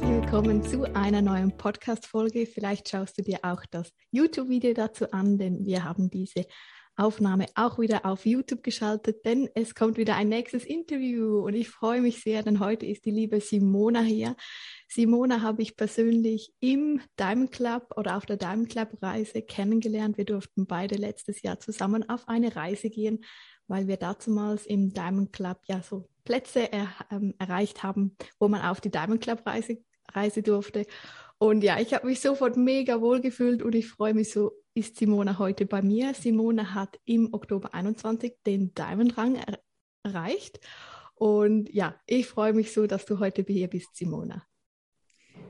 herzlich willkommen zu einer neuen Podcast-Folge. Vielleicht schaust du dir auch das YouTube-Video dazu an, denn wir haben diese Aufnahme auch wieder auf YouTube geschaltet, denn es kommt wieder ein nächstes Interview und ich freue mich sehr, denn heute ist die liebe Simona hier. Simona habe ich persönlich im Diamond Club oder auf der Diamond Club Reise kennengelernt. Wir durften beide letztes Jahr zusammen auf eine Reise gehen, weil wir damals im Diamond Club ja so Plätze er, ähm, erreicht haben, wo man auf die Diamond Club Reise, Reise durfte. Und ja, ich habe mich sofort mega wohl gefühlt und ich freue mich so, ist Simona heute bei mir. Simona hat im Oktober 21 den Diamond-Rang er erreicht. Und ja, ich freue mich so, dass du heute hier bist, Simona.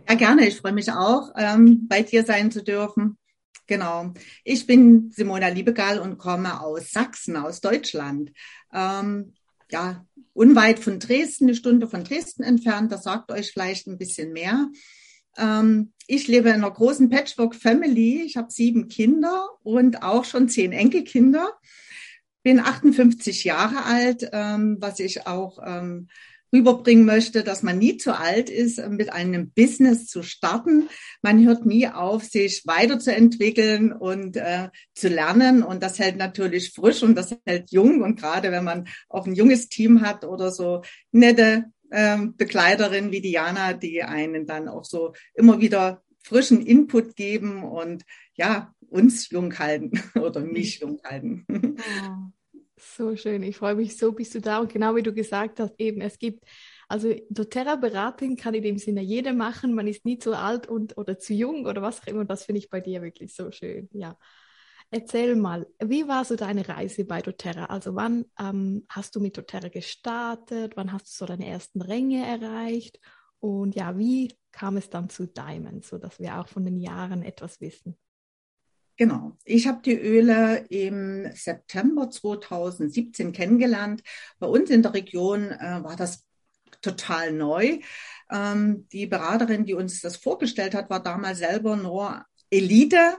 Ja, gerne. Ich freue mich auch, ähm, bei dir sein zu dürfen. Genau. Ich bin Simona Liebegal und komme aus Sachsen, aus Deutschland. Ähm, ja, unweit von Dresden, eine Stunde von Dresden entfernt. Das sagt euch vielleicht ein bisschen mehr. Ähm, ich lebe in einer großen Patchwork-Family. Ich habe sieben Kinder und auch schon zehn Enkelkinder. Bin 58 Jahre alt, ähm, was ich auch ähm, rüberbringen möchte, dass man nie zu alt ist, mit einem Business zu starten. Man hört nie auf, sich weiterzuentwickeln und äh, zu lernen. Und das hält natürlich frisch und das hält jung. Und gerade wenn man auch ein junges Team hat oder so nette ähm, Begleiterin wie Diana, die einen dann auch so immer wieder frischen Input geben und ja, uns jung halten oder mich jung halten. Oh. So schön. Ich freue mich so, bist du da. Und genau wie du gesagt hast, eben, es gibt, also doTERRA-Beratung kann in dem Sinne jeder machen. Man ist nie zu alt und oder zu jung oder was auch immer. Und das finde ich bei dir wirklich so schön. Ja. Erzähl mal, wie war so deine Reise bei doTERRA? Also wann ähm, hast du mit doTERRA gestartet? Wann hast du so deine ersten Ränge erreicht? Und ja, wie kam es dann zu Diamond, so dass wir auch von den Jahren etwas wissen? Genau. Ich habe die Öle im September 2017 kennengelernt. Bei uns in der Region äh, war das total neu. Ähm, die Beraterin, die uns das vorgestellt hat, war damals selber nur Elite,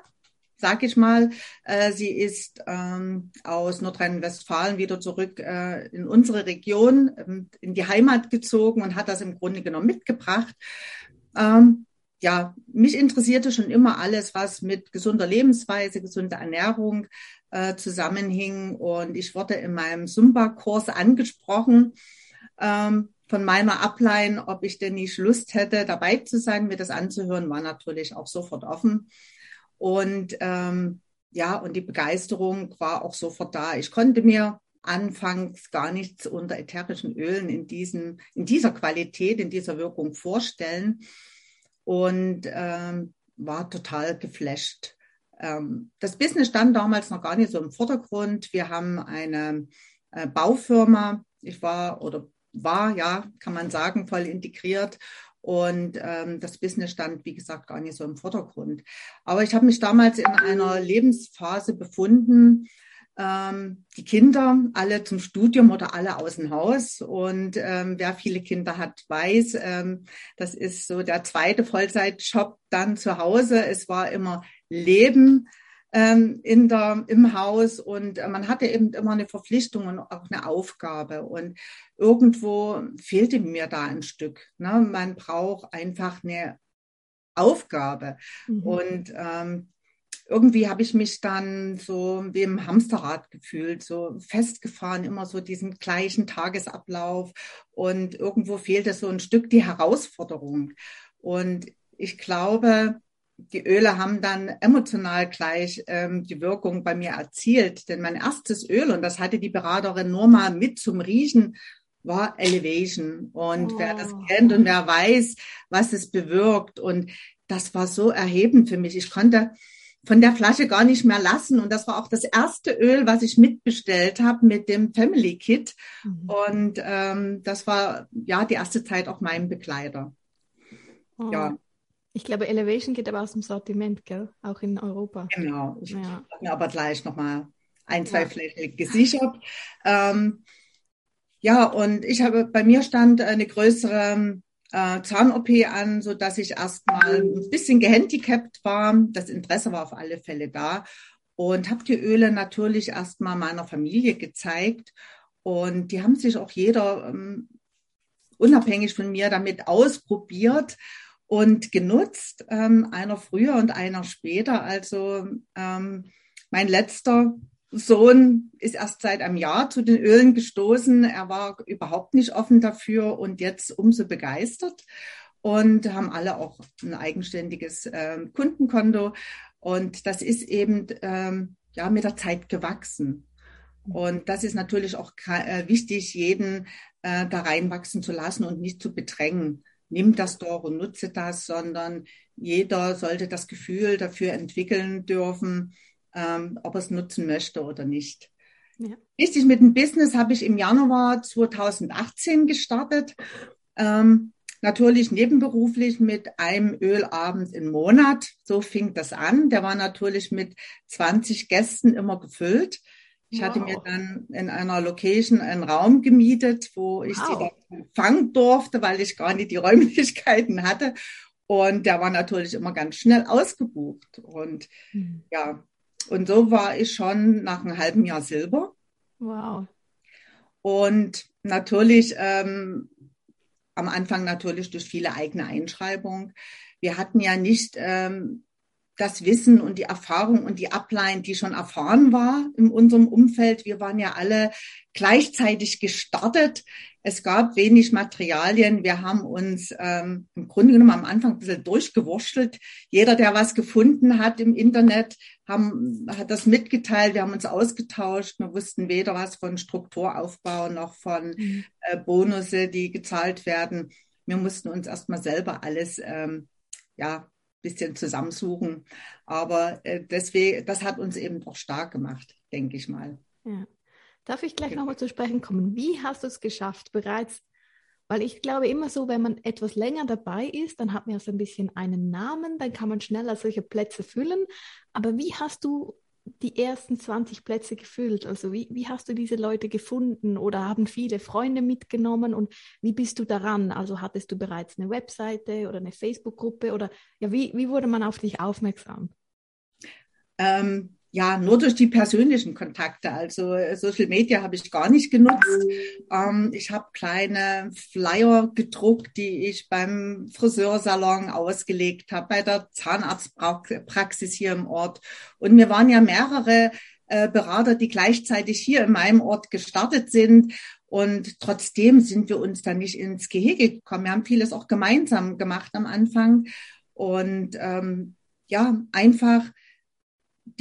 sag ich mal. Äh, sie ist ähm, aus Nordrhein-Westfalen wieder zurück äh, in unsere Region, ähm, in die Heimat gezogen und hat das im Grunde genommen mitgebracht. Ähm, ja, mich interessierte schon immer alles, was mit gesunder Lebensweise, gesunder Ernährung äh, zusammenhing. Und ich wurde in meinem Zumba-Kurs angesprochen ähm, von meiner Upline, ob ich denn nicht Lust hätte, dabei zu sein, mir das anzuhören, war natürlich auch sofort offen. Und ähm, ja, und die Begeisterung war auch sofort da. Ich konnte mir anfangs gar nichts unter ätherischen Ölen in, diesem, in dieser Qualität, in dieser Wirkung vorstellen und ähm, war total geflasht. Ähm, das Business stand damals noch gar nicht so im Vordergrund. Wir haben eine äh, Baufirma. Ich war oder war, ja, kann man sagen, voll integriert. Und ähm, das Business stand, wie gesagt, gar nicht so im Vordergrund. Aber ich habe mich damals in einer Lebensphase befunden, ähm, die Kinder alle zum Studium oder alle aus dem Haus. Und ähm, wer viele Kinder hat, weiß, ähm, das ist so der zweite Vollzeitjob dann zu Hause. Es war immer Leben ähm, in der, im Haus und äh, man hatte eben immer eine Verpflichtung und auch eine Aufgabe. Und irgendwo fehlte mir da ein Stück. Ne? Man braucht einfach eine Aufgabe. Mhm. Und ähm, irgendwie habe ich mich dann so wie im Hamsterrad gefühlt, so festgefahren, immer so diesen gleichen Tagesablauf und irgendwo fehlte so ein Stück die Herausforderung. Und ich glaube, die Öle haben dann emotional gleich ähm, die Wirkung bei mir erzielt. Denn mein erstes Öl, und das hatte die Beraterin nur mal mit zum Riechen, war Elevation. Und oh. wer das oh. kennt und wer weiß, was es bewirkt. Und das war so erhebend für mich. Ich konnte von der Flasche gar nicht mehr lassen. Und das war auch das erste Öl, was ich mitbestellt habe mit dem Family Kit. Mhm. Und ähm, das war ja die erste Zeit auch mein Begleiter. Oh. Ja. Ich glaube, Elevation geht aber aus dem Sortiment, gell? Auch in Europa. Genau. Ich ja. habe mir aber gleich nochmal ein, zwei ja. Flächen gesichert. Ähm, ja, und ich habe, bei mir stand eine größere äh, Zahn-OP an, so dass ich erstmal ein bisschen gehandicapt war. Das Interesse war auf alle Fälle da und habe die Öle natürlich erstmal meiner Familie gezeigt und die haben sich auch jeder ähm, unabhängig von mir damit ausprobiert und genutzt, ähm, einer früher und einer später. Also ähm, mein letzter Sohn ist erst seit einem Jahr zu den Ölen gestoßen. Er war überhaupt nicht offen dafür und jetzt umso begeistert und haben alle auch ein eigenständiges äh, Kundenkonto. Und das ist eben ähm, ja mit der Zeit gewachsen. Und das ist natürlich auch äh, wichtig, jeden äh, da reinwachsen zu lassen und nicht zu bedrängen. Nimm das doch und nutze das, sondern jeder sollte das Gefühl dafür entwickeln dürfen, ähm, ob er es nutzen möchte oder nicht. Ja. Richtig mit dem Business habe ich im Januar 2018 gestartet. Ähm, natürlich nebenberuflich mit einem Ölabend im Monat. So fing das an. Der war natürlich mit 20 Gästen immer gefüllt. Ich wow. hatte mir dann in einer Location einen Raum gemietet, wo ich wow. sie empfangen durfte, weil ich gar nicht die Räumlichkeiten hatte. Und der war natürlich immer ganz schnell ausgebucht. Und mhm. ja, und so war ich schon nach einem halben Jahr Silber. Wow. Und natürlich ähm, am Anfang natürlich durch viele eigene Einschreibungen. Wir hatten ja nicht ähm, das Wissen und die Erfahrung und die Ablein, die schon erfahren war in unserem Umfeld. Wir waren ja alle gleichzeitig gestartet. Es gab wenig Materialien. Wir haben uns ähm, im Grunde genommen am Anfang ein bisschen durchgewurschtelt. Jeder, der was gefunden hat im Internet, haben, hat das mitgeteilt. Wir haben uns ausgetauscht. Wir wussten weder was von Strukturaufbau noch von mhm. äh, Bonusse, die gezahlt werden. Wir mussten uns erstmal selber alles ähm, ja, bisschen zusammensuchen. Aber äh, deswegen, das hat uns eben doch stark gemacht, denke ich mal. Ja. Darf ich gleich nochmal zu sprechen kommen? Wie hast du es geschafft, bereits, weil ich glaube immer so, wenn man etwas länger dabei ist, dann hat man ja so ein bisschen einen Namen, dann kann man schneller solche Plätze füllen. Aber wie hast du die ersten 20 Plätze gefüllt? Also wie, wie hast du diese Leute gefunden oder haben viele Freunde mitgenommen und wie bist du daran? Also hattest du bereits eine Webseite oder eine Facebook-Gruppe oder ja, wie, wie wurde man auf dich aufmerksam? Ähm, ja, nur durch die persönlichen Kontakte. Also äh, Social Media habe ich gar nicht genutzt. Ähm, ich habe kleine Flyer gedruckt, die ich beim Friseursalon ausgelegt habe, bei der Zahnarztpraxis hier im Ort. Und mir waren ja mehrere äh, Berater, die gleichzeitig hier in meinem Ort gestartet sind. Und trotzdem sind wir uns dann nicht ins Gehege gekommen. Wir haben vieles auch gemeinsam gemacht am Anfang. Und ähm, ja, einfach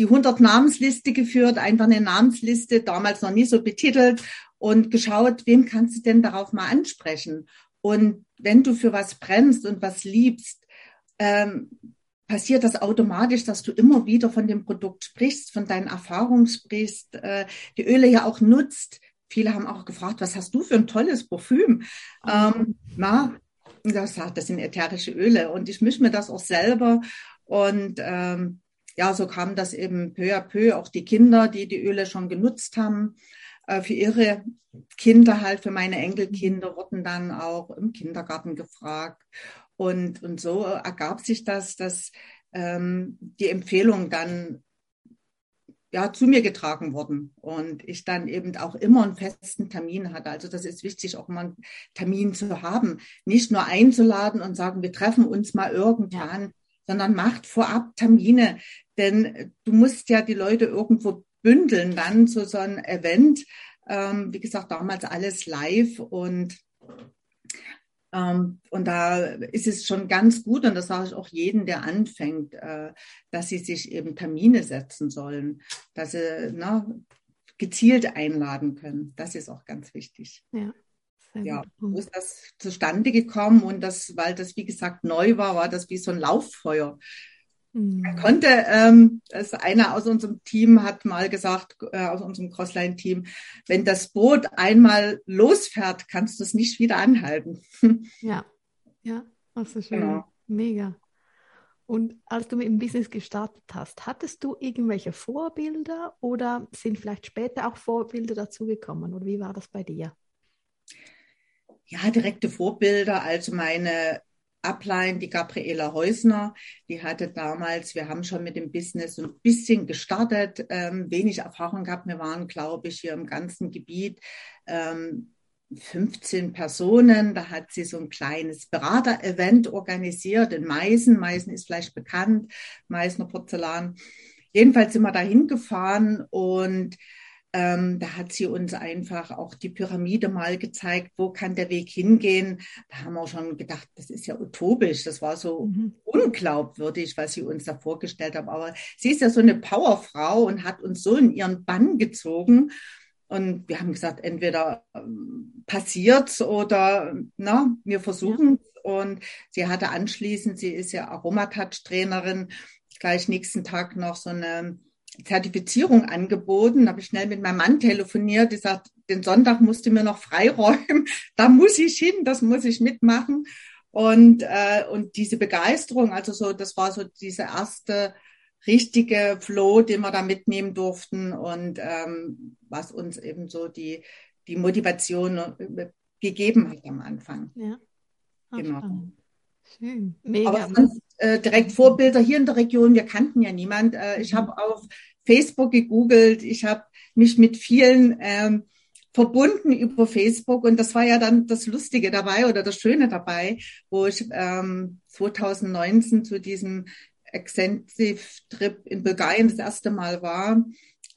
die 100 Namensliste geführt, einfach eine Namensliste, damals noch nie so betitelt und geschaut, wem kannst du denn darauf mal ansprechen? Und wenn du für was brennst und was liebst, ähm, passiert das automatisch, dass du immer wieder von dem Produkt sprichst, von deinen Erfahrungen sprichst, äh, die Öle ja auch nutzt. Viele haben auch gefragt, was hast du für ein tolles Parfüm? Ähm, na, das, das sind ätherische Öle und ich mische mir das auch selber und ähm, ja, so kam das eben peu à peu. Auch die Kinder, die die Öle schon genutzt haben, äh, für ihre Kinder halt, für meine Enkelkinder, wurden dann auch im Kindergarten gefragt. Und, und so ergab sich das, dass ähm, die Empfehlungen dann ja, zu mir getragen wurden und ich dann eben auch immer einen festen Termin hatte. Also das ist wichtig, auch mal einen Termin zu haben, nicht nur einzuladen und sagen, wir treffen uns mal irgendwann, sondern macht vorab Termine. Denn du musst ja die Leute irgendwo bündeln dann zu so einem Event. Ähm, wie gesagt, damals alles live und ähm, und da ist es schon ganz gut, und das sage ich auch jedem, der anfängt, äh, dass sie sich eben Termine setzen sollen, dass sie na, ne, gezielt einladen können. Das ist auch ganz wichtig. Ja ja, so ist das zustande gekommen und das, weil das wie gesagt neu war, war das wie so ein Lauffeuer. Mhm. Man konnte, ähm, das einer aus unserem Team hat mal gesagt, äh, aus unserem Crossline-Team, wenn das Boot einmal losfährt, kannst du es nicht wieder anhalten. ja, ja, also schön. Genau. Mega. Und als du mit dem Business gestartet hast, hattest du irgendwelche Vorbilder oder sind vielleicht später auch Vorbilder dazugekommen? Oder wie war das bei dir? Ja, direkte Vorbilder. Also meine Upline, die Gabriela Häusner, die hatte damals, wir haben schon mit dem Business ein bisschen gestartet, ähm, wenig Erfahrung gehabt. Wir waren, glaube ich, hier im ganzen Gebiet ähm, 15 Personen. Da hat sie so ein kleines Berater-Event organisiert in Meißen. Meißen ist vielleicht bekannt, Meißner Porzellan. Jedenfalls sind wir da hingefahren und ähm, da hat sie uns einfach auch die Pyramide mal gezeigt, wo kann der Weg hingehen. Da haben wir schon gedacht, das ist ja utopisch. Das war so mhm. unglaubwürdig, was sie uns da vorgestellt hat. Aber sie ist ja so eine Powerfrau und hat uns so in ihren Bann gezogen. Und wir haben gesagt, entweder ähm, passiert's oder na, wir versuchen ja. Und sie hatte anschließend, sie ist ja Aromatouch-Trainerin, gleich nächsten Tag noch so eine Zertifizierung angeboten. Da habe ich schnell mit meinem Mann telefoniert. Ich sagte, den Sonntag musste mir noch freiräumen. Da muss ich hin, das muss ich mitmachen. Und, äh, und diese Begeisterung, also so, das war so diese erste richtige Flow, den wir da mitnehmen durften und ähm, was uns eben so die, die Motivation gegeben hat am Anfang. Ja. Genau. Schön. Mega. Aber sonst, äh, direkt Vorbilder hier in der Region, wir kannten ja niemand. Äh, ich mhm. habe auf Facebook gegoogelt, ich habe mich mit vielen ähm, verbunden über Facebook und das war ja dann das Lustige dabei oder das Schöne dabei, wo ich ähm, 2019 zu diesem Extensive Trip in Bulgarien das erste Mal war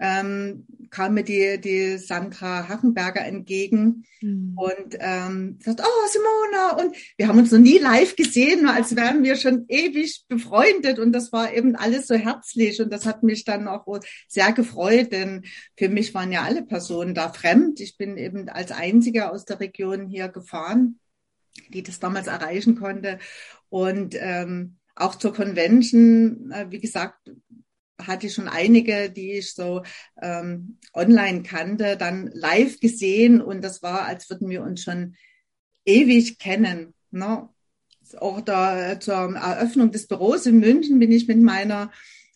ähm, kam mir die, die Sandra Hackenberger entgegen mhm. und ähm, sagt, oh Simona, und wir haben uns noch nie live gesehen, als wären wir schon ewig befreundet und das war eben alles so herzlich und das hat mich dann auch sehr gefreut, denn für mich waren ja alle Personen da fremd. Ich bin eben als Einzige aus der Region hier gefahren, die das damals erreichen konnte und ähm, auch zur Convention, äh, wie gesagt, hatte schon einige, die ich so ähm, online kannte, dann live gesehen und das war, als würden wir uns schon ewig kennen. Ne? Auch da zur Eröffnung des Büros in München bin ich mit meiner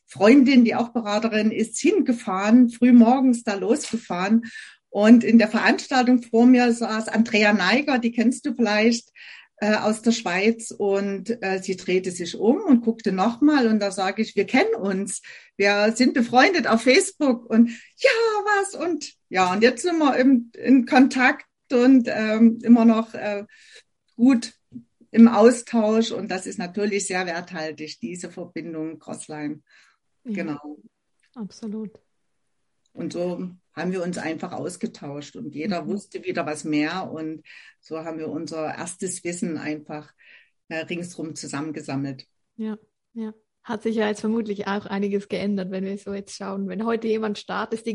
Freundin, die auch Beraterin ist, hingefahren, früh morgens da losgefahren. Und in der Veranstaltung vor mir saß Andrea Neiger, die kennst du vielleicht, äh, aus der Schweiz und äh, sie drehte sich um und guckte nochmal und da sage ich, wir kennen uns, wir sind befreundet auf Facebook und ja, was und ja, und jetzt sind wir im, in Kontakt und ähm, immer noch äh, gut im Austausch und das ist natürlich sehr werthaltig, diese Verbindung Crossline. Ja, genau. Absolut. Und so haben wir uns einfach ausgetauscht und jeder mhm. wusste wieder was mehr und so haben wir unser erstes Wissen einfach äh, ringsrum zusammengesammelt. Ja, ja. Hat sich ja jetzt vermutlich auch einiges geändert, wenn wir so jetzt schauen. Wenn heute jemand startet, ist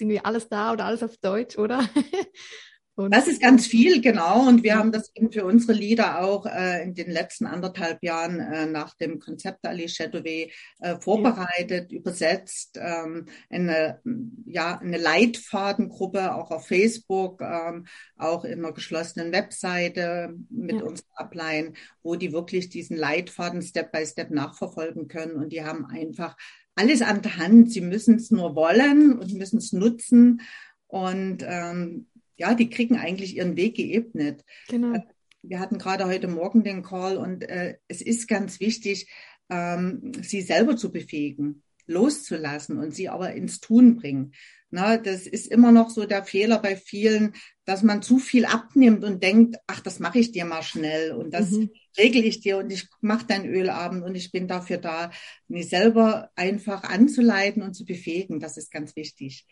irgendwie alles da oder alles auf Deutsch, oder? Und das ist ganz viel, genau. Und wir haben das eben für unsere Lieder auch äh, in den letzten anderthalb Jahren äh, nach dem Konzept Ali Chedouet äh, vorbereitet, ja. übersetzt, ähm, eine, ja, eine Leitfadengruppe auch auf Facebook, ähm, auch in einer geschlossenen Webseite mit ja. unserer Ablein, wo die wirklich diesen Leitfaden Step by Step nachverfolgen können. Und die haben einfach alles an der Hand. Sie müssen es nur wollen und müssen es nutzen. Und ähm, ja, die kriegen eigentlich ihren Weg geebnet. Genau. Äh, wir hatten gerade heute Morgen den Call und äh, es ist ganz wichtig, ähm, sie selber zu befähigen, loszulassen und sie aber ins Tun bringen. Na, das ist immer noch so der Fehler bei vielen, dass man zu viel abnimmt und denkt, ach, das mache ich dir mal schnell und das mhm. regle ich dir und ich mache deinen Ölabend und ich bin dafür da, mich selber einfach anzuleiten und zu befähigen. Das ist ganz wichtig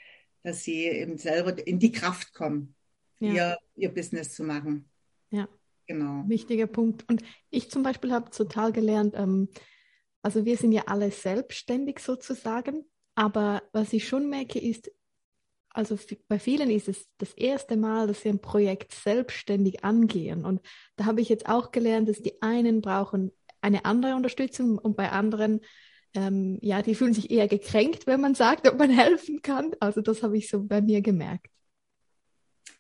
dass sie eben selber in die Kraft kommen, ja. ihr, ihr Business zu machen. Ja. Genau. Wichtiger Punkt. Und ich zum Beispiel habe total gelernt, ähm, also wir sind ja alle selbstständig sozusagen, aber was ich schon merke ist, also bei vielen ist es das erste Mal, dass sie ein Projekt selbstständig angehen. Und da habe ich jetzt auch gelernt, dass die einen brauchen eine andere Unterstützung und bei anderen ähm, ja, die fühlen sich eher gekränkt, wenn man sagt, ob man helfen kann. Also das habe ich so bei mir gemerkt.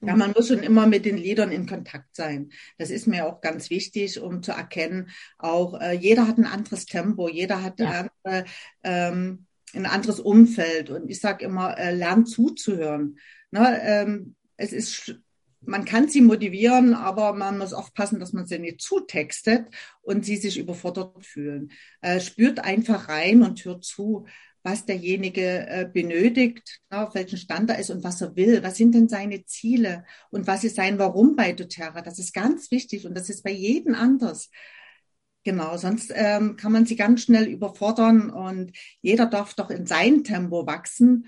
Ja, man muss schon immer mit den Liedern in Kontakt sein. Das ist mir auch ganz wichtig, um zu erkennen, auch äh, jeder hat ein anderes Tempo, jeder hat ja. andere, ähm, ein anderes Umfeld. Und ich sage immer, äh, lernt zuzuhören. Ne, ähm, es ist man kann sie motivieren, aber man muss aufpassen, dass man sie nicht zutextet und sie sich überfordert fühlen. Äh, spürt einfach rein und hört zu. was derjenige äh, benötigt, na, auf welchen Stand er ist und was er will. Was sind denn seine Ziele und was ist sein Warum bei doTERRA? Das ist ganz wichtig und das ist bei jedem anders. Genau, sonst ähm, kann man sie ganz schnell überfordern und jeder darf doch in sein Tempo wachsen.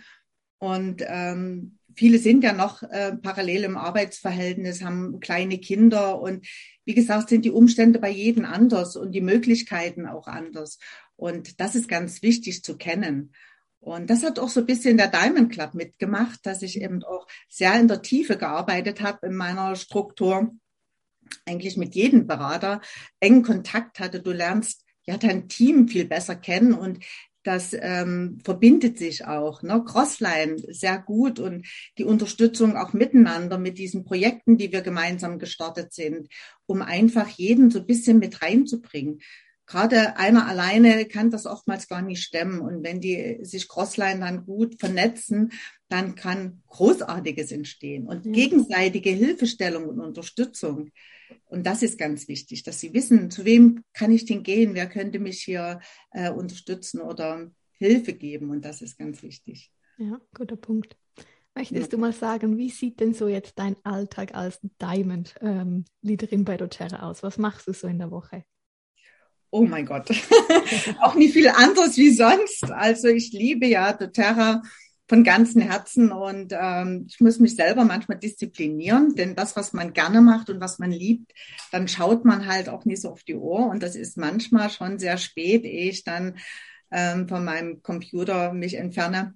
Und ähm, viele sind ja noch äh, parallel im Arbeitsverhältnis, haben kleine Kinder und wie gesagt, sind die Umstände bei jedem anders und die Möglichkeiten auch anders. Und das ist ganz wichtig zu kennen. Und das hat auch so ein bisschen der Diamond Club mitgemacht, dass ich eben auch sehr in der Tiefe gearbeitet habe in meiner Struktur eigentlich mit jedem Berater engen Kontakt hatte. Du lernst ja dein Team viel besser kennen und das ähm, verbindet sich auch. Ne? Crossline sehr gut und die Unterstützung auch miteinander mit diesen Projekten, die wir gemeinsam gestartet sind, um einfach jeden so ein bisschen mit reinzubringen. Gerade einer alleine kann das oftmals gar nicht stemmen. Und wenn die sich Crossline dann gut vernetzen, dann kann Großartiges entstehen und ja. gegenseitige Hilfestellung und Unterstützung. Und das ist ganz wichtig, dass Sie wissen, zu wem kann ich denn gehen, wer könnte mich hier äh, unterstützen oder Hilfe geben. Und das ist ganz wichtig. Ja, guter Punkt. Möchtest ja. du mal sagen, wie sieht denn so jetzt dein Alltag als Diamond-Leaderin ähm, bei doTERRA aus? Was machst du so in der Woche? Oh mein Gott, auch nicht viel anderes wie sonst. Also ich liebe ja doTERRA von ganzem Herzen und ähm, ich muss mich selber manchmal disziplinieren, denn das, was man gerne macht und was man liebt, dann schaut man halt auch nicht so auf die Uhr und das ist manchmal schon sehr spät, ehe ich dann ähm, von meinem Computer mich entferne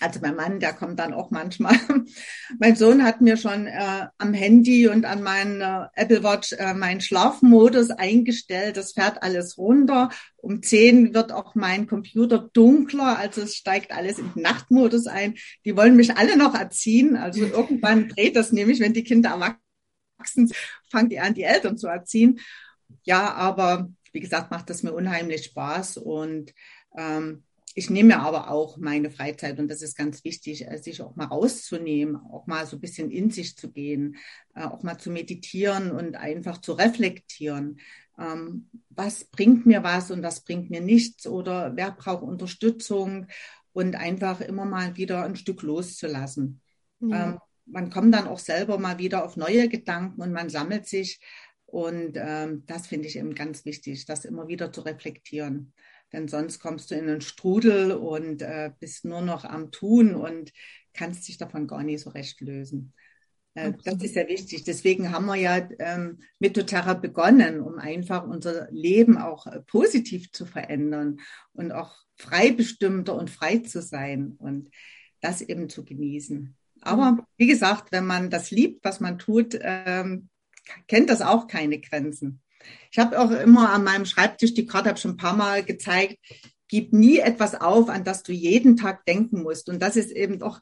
also mein Mann, der kommt dann auch manchmal. mein Sohn hat mir schon äh, am Handy und an meinen äh, Apple Watch äh, meinen Schlafmodus eingestellt. Das fährt alles runter. Um zehn wird auch mein Computer dunkler, also es steigt alles in den Nachtmodus ein. Die wollen mich alle noch erziehen. Also irgendwann dreht das nämlich, wenn die Kinder erwachsen sind, fangen die an, die Eltern zu erziehen. Ja, aber wie gesagt, macht das mir unheimlich Spaß und ähm, ich nehme aber auch meine Freizeit und das ist ganz wichtig, äh, sich auch mal rauszunehmen, auch mal so ein bisschen in sich zu gehen, äh, auch mal zu meditieren und einfach zu reflektieren. Ähm, was bringt mir was und was bringt mir nichts oder wer braucht Unterstützung und einfach immer mal wieder ein Stück loszulassen. Ja. Ähm, man kommt dann auch selber mal wieder auf neue Gedanken und man sammelt sich und ähm, das finde ich eben ganz wichtig, das immer wieder zu reflektieren denn sonst kommst du in einen Strudel und äh, bist nur noch am Tun und kannst dich davon gar nicht so recht lösen. Äh, das ist sehr wichtig. Deswegen haben wir ja ähm, mit doTERRA begonnen, um einfach unser Leben auch äh, positiv zu verändern und auch freibestimmter und frei zu sein und das eben zu genießen. Aber wie gesagt, wenn man das liebt, was man tut, ähm, kennt das auch keine Grenzen. Ich habe auch immer an meinem Schreibtisch die Karte, habe schon ein paar Mal gezeigt, gib nie etwas auf, an das du jeden Tag denken musst. Und das ist eben doch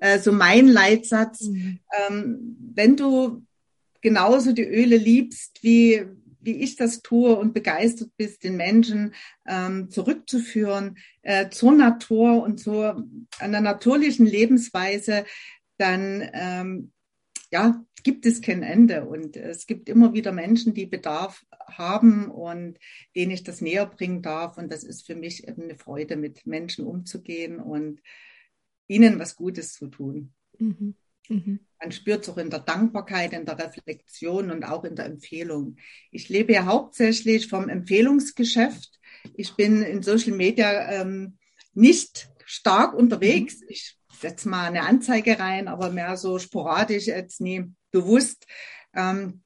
äh, so mein Leitsatz. Mhm. Ähm, wenn du genauso die Öle liebst, wie, wie ich das tue und begeistert bist, den Menschen ähm, zurückzuführen äh, zur Natur und zu einer natürlichen Lebensweise, dann ähm, ja, gibt es kein Ende. Und es gibt immer wieder Menschen, die Bedarf haben und denen ich das näher bringen darf. Und das ist für mich eben eine Freude, mit Menschen umzugehen und ihnen was Gutes zu tun. Mhm. Mhm. Man spürt es auch in der Dankbarkeit, in der Reflexion und auch in der Empfehlung. Ich lebe ja hauptsächlich vom Empfehlungsgeschäft. Ich bin in Social Media ähm, nicht stark unterwegs. Mhm. Ich setze mal eine Anzeige rein, aber mehr so sporadisch, jetzt nie bewusst, ähm,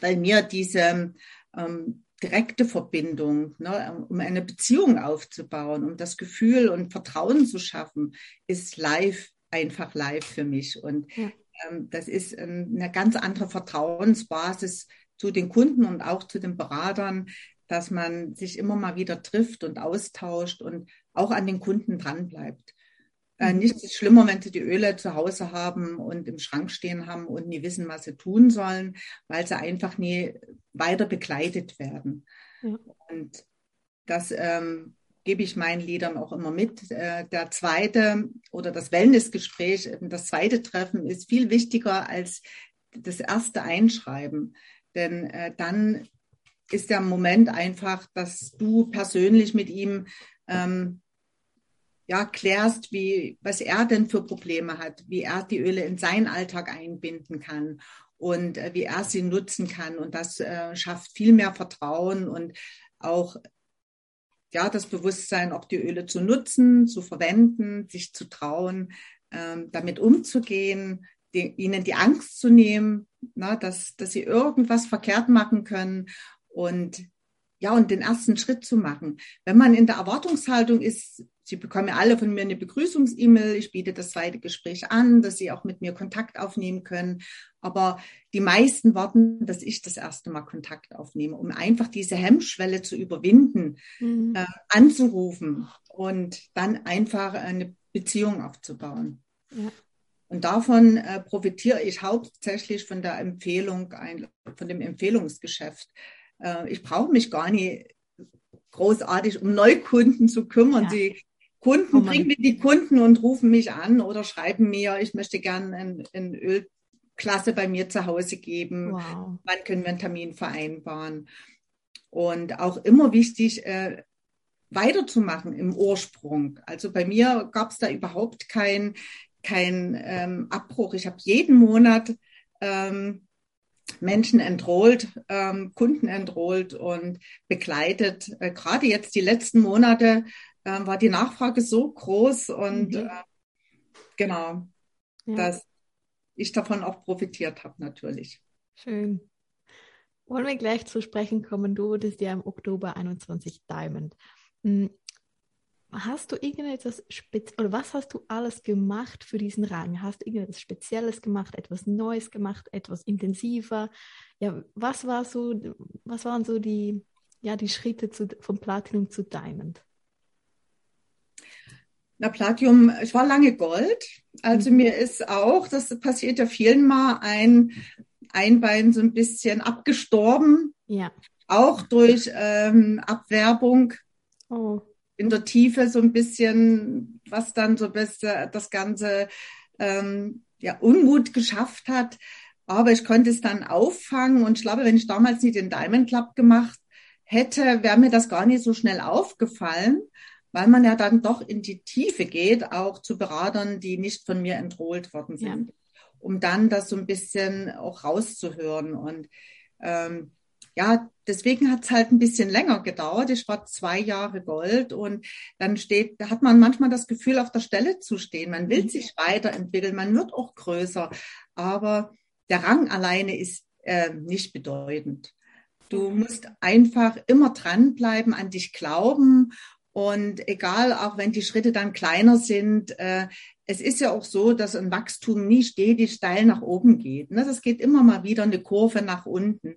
weil mir diese ähm, direkte Verbindung, ne, um eine Beziehung aufzubauen, um das Gefühl und Vertrauen zu schaffen, ist live, einfach live für mich. Und ja. ähm, das ist ähm, eine ganz andere Vertrauensbasis zu den Kunden und auch zu den Beratern, dass man sich immer mal wieder trifft und austauscht und auch an den Kunden dranbleibt. Äh, mhm. nichts ist schlimmer, wenn sie die Öle zu Hause haben und im Schrank stehen haben und nie wissen, was sie tun sollen, weil sie einfach nie weiter begleitet werden. Ja. Und das ähm, gebe ich meinen Liedern auch immer mit. Äh, der zweite oder das Wellnessgespräch, das zweite Treffen ist viel wichtiger als das erste Einschreiben. Denn äh, dann ist der Moment einfach, dass du persönlich mit ihm ähm, ja, klärst, wie, was er denn für Probleme hat, wie er die Öle in seinen Alltag einbinden kann und äh, wie er sie nutzen kann. Und das äh, schafft viel mehr Vertrauen und auch ja, das Bewusstsein, auch die Öle zu nutzen, zu verwenden, sich zu trauen, ähm, damit umzugehen, die, ihnen die Angst zu nehmen, na, dass, dass sie irgendwas verkehrt machen können und ja, und den ersten Schritt zu machen. Wenn man in der Erwartungshaltung ist, Sie bekommen ja alle von mir eine Begrüßungs-E-Mail. Ich biete das zweite Gespräch an, dass Sie auch mit mir Kontakt aufnehmen können. Aber die meisten warten, dass ich das erste Mal Kontakt aufnehme, um einfach diese Hemmschwelle zu überwinden, mhm. äh, anzurufen und dann einfach eine Beziehung aufzubauen. Ja. Und davon äh, profitiere ich hauptsächlich von der Empfehlung, ein, von dem Empfehlungsgeschäft. Äh, ich brauche mich gar nicht großartig um Neukunden zu kümmern. Ja. Die Kunden oh bringen mir die Kunden und rufen mich an oder schreiben mir, ich möchte gerne ein, ein Ölklasse bei mir zu Hause geben. Wow. Wann können wir einen Termin vereinbaren? Und auch immer wichtig, äh, weiterzumachen im Ursprung. Also bei mir gab es da überhaupt kein, kein ähm, Abbruch. Ich habe jeden Monat ähm, Menschen entrollt, ähm, Kunden entrollt und begleitet. Äh, Gerade jetzt die letzten Monate äh, war die Nachfrage so groß und mhm. äh, genau, ja. dass ich davon auch profitiert habe natürlich. Schön. Wollen wir gleich zu sprechen kommen? Du wurdest ja im Oktober 21 Diamond. Hast du irgendetwas Spezielles oder was hast du alles gemacht für diesen Rang? Hast du irgendetwas Spezielles gemacht, etwas Neues gemacht, etwas intensiver? Ja, was war so, was waren so die, ja, die Schritte zu, vom Platinum zu Diamond? Na, Platinum, ich war lange Gold. Also mhm. mir ist auch, das passiert ja vielen mal, ein, ein Bein so ein bisschen abgestorben. Ja. Auch durch ähm, Abwerbung. Oh. In der Tiefe so ein bisschen, was dann so bis, das ganze ähm, ja, Unmut geschafft hat. Aber ich konnte es dann auffangen und ich glaube, wenn ich damals nicht den Diamond Club gemacht hätte, wäre mir das gar nicht so schnell aufgefallen weil man ja dann doch in die Tiefe geht, auch zu Beratern, die nicht von mir entrollt worden sind, ja. um dann das so ein bisschen auch rauszuhören. Und ähm, ja, deswegen hat es halt ein bisschen länger gedauert. Ich war zwei Jahre Gold und dann steht, da hat man manchmal das Gefühl, auf der Stelle zu stehen. Man will mhm. sich weiterentwickeln, man wird auch größer, aber der Rang alleine ist äh, nicht bedeutend. Du musst einfach immer dranbleiben, an dich glauben und egal, auch wenn die Schritte dann kleiner sind, äh, es ist ja auch so, dass ein Wachstum nie stetig steil nach oben geht. Ne? Das geht immer mal wieder eine Kurve nach unten.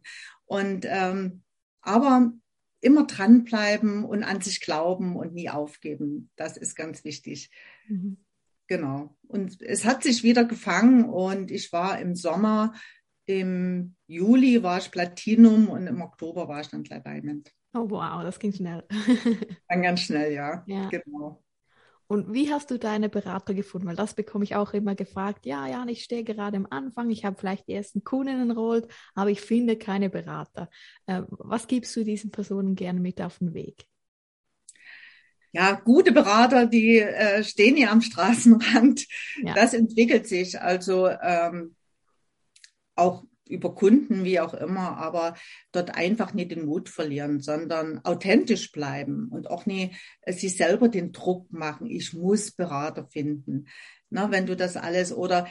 Und ähm, aber immer dranbleiben und an sich glauben und nie aufgeben. Das ist ganz wichtig. Mhm. Genau. Und es hat sich wieder gefangen und ich war im Sommer, im Juli war ich Platinum und im Oktober war ich dann gleich Diamond. Oh wow, das ging schnell. Dann ganz schnell, ja. ja. Genau. Und wie hast du deine Berater gefunden? Weil das bekomme ich auch immer gefragt. Ja, ja, ich stehe gerade am Anfang, ich habe vielleicht die ersten Kunden enrollt, aber ich finde keine Berater. Äh, was gibst du diesen Personen gerne mit auf den Weg? Ja, gute Berater, die äh, stehen ja am Straßenrand. Ja. Das entwickelt sich. Also ähm, auch über Kunden, wie auch immer, aber dort einfach nicht den Mut verlieren, sondern authentisch bleiben und auch nie äh, sich selber den Druck machen, ich muss Berater finden. Na, wenn du das alles oder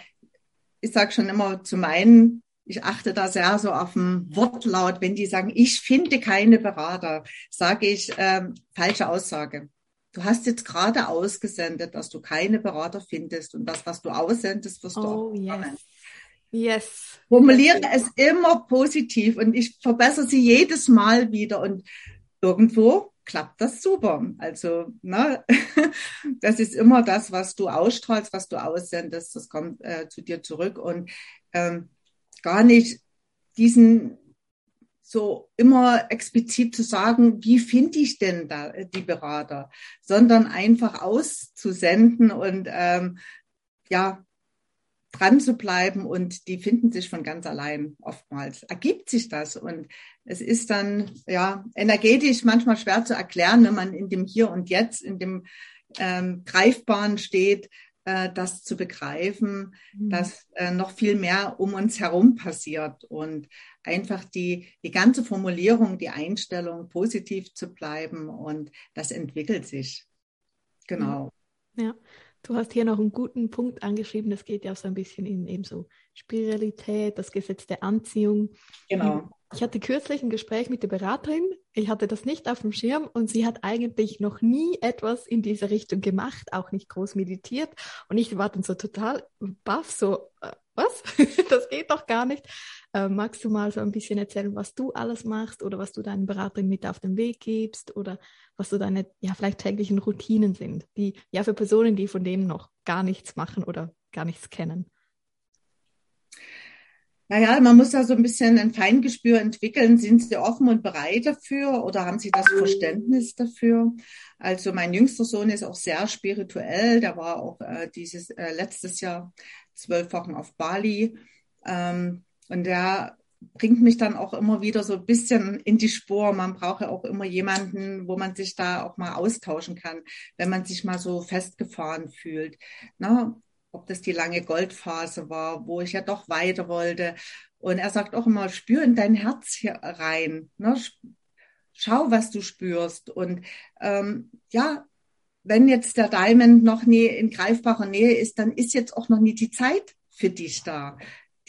ich sage schon immer zu meinen, ich achte da sehr so auf den Wortlaut, wenn die sagen, ich finde keine Berater, sage ich ähm, falsche Aussage. Du hast jetzt gerade ausgesendet, dass du keine Berater findest und das, was du aussendest, wirst oh, du auch yes. Yes. Formuliere es immer positiv und ich verbessere sie jedes Mal wieder und irgendwo klappt das super. Also, ne, das ist immer das, was du ausstrahlst, was du aussendest, das kommt äh, zu dir zurück und ähm, gar nicht diesen so immer explizit zu sagen, wie finde ich denn da die Berater, sondern einfach auszusenden und ähm, ja, dran zu bleiben und die finden sich von ganz allein oftmals. Ergibt sich das und es ist dann ja energetisch manchmal schwer zu erklären, wenn man in dem Hier und Jetzt, in dem ähm, Greifbaren steht, äh, das zu begreifen, mhm. dass äh, noch viel mehr um uns herum passiert und einfach die, die ganze Formulierung, die Einstellung, positiv zu bleiben und das entwickelt sich. Genau. Ja. Du hast hier noch einen guten Punkt angeschrieben, das geht ja auch so ein bisschen in eben so Spiritualität, das Gesetz der Anziehung. Genau. Ich hatte kürzlich ein Gespräch mit der Beraterin. Ich hatte das nicht auf dem Schirm und sie hat eigentlich noch nie etwas in diese Richtung gemacht, auch nicht groß meditiert. Und ich war dann so total baff, so, äh, was? das geht doch gar nicht. Äh, magst du mal so ein bisschen erzählen, was du alles machst oder was du deinen Beraterin mit auf den Weg gibst oder was so deine, ja, vielleicht täglichen Routinen sind, die, ja, für Personen, die von dem noch gar nichts machen oder gar nichts kennen? Naja, man muss da so ein bisschen ein Feingespür entwickeln. Sind Sie offen und bereit dafür oder haben Sie das Verständnis dafür? Also mein jüngster Sohn ist auch sehr spirituell. Der war auch äh, dieses äh, letztes Jahr zwölf Wochen auf Bali. Ähm, und der bringt mich dann auch immer wieder so ein bisschen in die Spur. Man braucht ja auch immer jemanden, wo man sich da auch mal austauschen kann, wenn man sich mal so festgefahren fühlt. Na, ob das die lange Goldphase war, wo ich ja doch weiter wollte. Und er sagt auch immer, spür in dein Herz hier rein. Ne? Schau, was du spürst. Und ähm, ja, wenn jetzt der Diamond noch nie in greifbarer Nähe ist, dann ist jetzt auch noch nie die Zeit für dich da.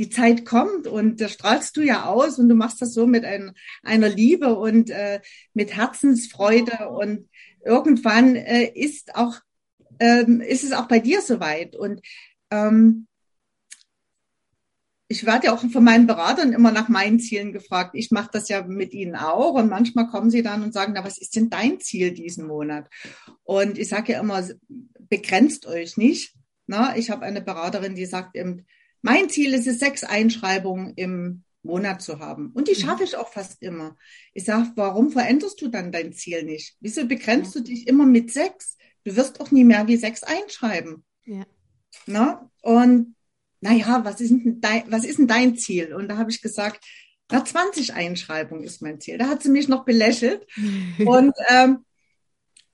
Die Zeit kommt und da strahlst du ja aus und du machst das so mit ein, einer Liebe und äh, mit Herzensfreude und irgendwann äh, ist auch ähm, ist es auch bei dir soweit. Und ähm, ich werde ja auch von meinen Beratern immer nach meinen Zielen gefragt. Ich mache das ja mit ihnen auch und manchmal kommen sie dann und sagen, na, was ist denn dein Ziel diesen Monat? Und ich sage ja immer, begrenzt euch nicht. Na, ich habe eine Beraterin, die sagt eben, mein Ziel ist es, sechs Einschreibungen im Monat zu haben. Und die mhm. schaffe ich auch fast immer. Ich sage, warum veränderst du dann dein Ziel nicht? Wieso begrenzt du dich immer mit sechs? Du wirst auch nie mehr wie sechs einschreiben. Ja. Na? Und naja, was ist, denn dein, was ist denn dein Ziel? Und da habe ich gesagt, na, 20 Einschreibungen ist mein Ziel. Da hat sie mich noch belächelt. und ähm,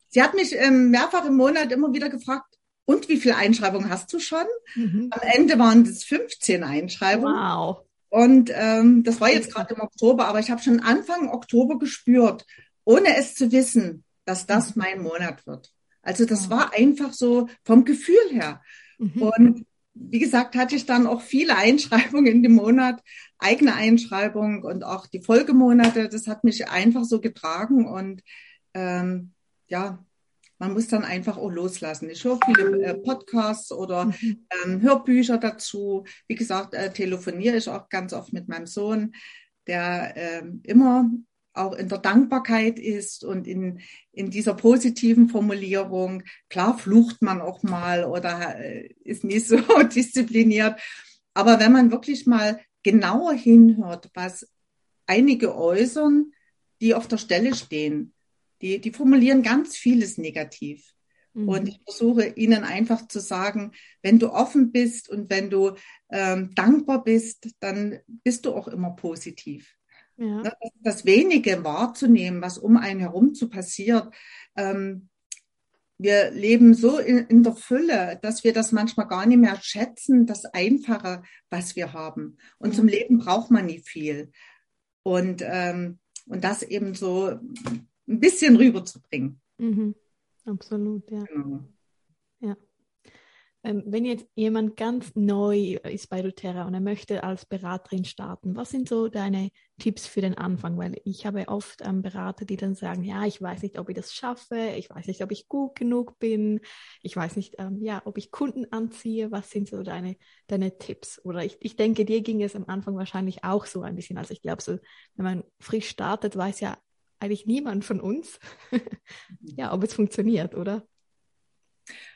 sie hat mich ähm, mehrfach im Monat immer wieder gefragt, und wie viele Einschreibungen hast du schon? Mhm. Am Ende waren es 15 Einschreibungen. Wow. Und ähm, das war jetzt gerade im Oktober, aber ich habe schon Anfang Oktober gespürt, ohne es zu wissen, dass das mhm. mein Monat wird. Also das war einfach so vom Gefühl her. Mhm. Und wie gesagt, hatte ich dann auch viele Einschreibungen in dem Monat, eigene Einschreibung und auch die Folgemonate. Das hat mich einfach so getragen und ähm, ja, man muss dann einfach auch loslassen. Ich höre viele äh, Podcasts oder mhm. ähm, Hörbücher dazu. Wie gesagt, äh, telefoniere ich auch ganz oft mit meinem Sohn, der äh, immer auch in der Dankbarkeit ist und in, in dieser positiven Formulierung. Klar flucht man auch mal oder äh, ist nicht so diszipliniert. Aber wenn man wirklich mal genauer hinhört, was einige äußern, die auf der Stelle stehen, die, die formulieren ganz vieles negativ. Mhm. Und ich versuche ihnen einfach zu sagen, wenn du offen bist und wenn du ähm, dankbar bist, dann bist du auch immer positiv. Ja. Ne, das, das, Wenige wahrzunehmen, was um einen herum zu passiert. Ähm, wir leben so in, in, der Fülle, dass wir das manchmal gar nicht mehr schätzen, das Einfache, was wir haben. Und zum Leben braucht man nie viel. Und, ähm, und das eben so ein bisschen rüberzubringen. Mhm. Absolut, ja. Genau. Ja. Ähm, wenn jetzt jemand ganz neu ist bei doTERRA und er möchte als Beraterin starten, was sind so deine Tipps für den Anfang? Weil ich habe oft ähm, Berater, die dann sagen, ja, ich weiß nicht, ob ich das schaffe, ich weiß nicht, ob ich gut genug bin, ich weiß nicht, ähm, ja, ob ich Kunden anziehe. Was sind so deine, deine Tipps? Oder ich, ich denke, dir ging es am Anfang wahrscheinlich auch so ein bisschen. Also ich glaube, so, wenn man frisch startet, weiß ja eigentlich niemand von uns, ja, ob es funktioniert, oder?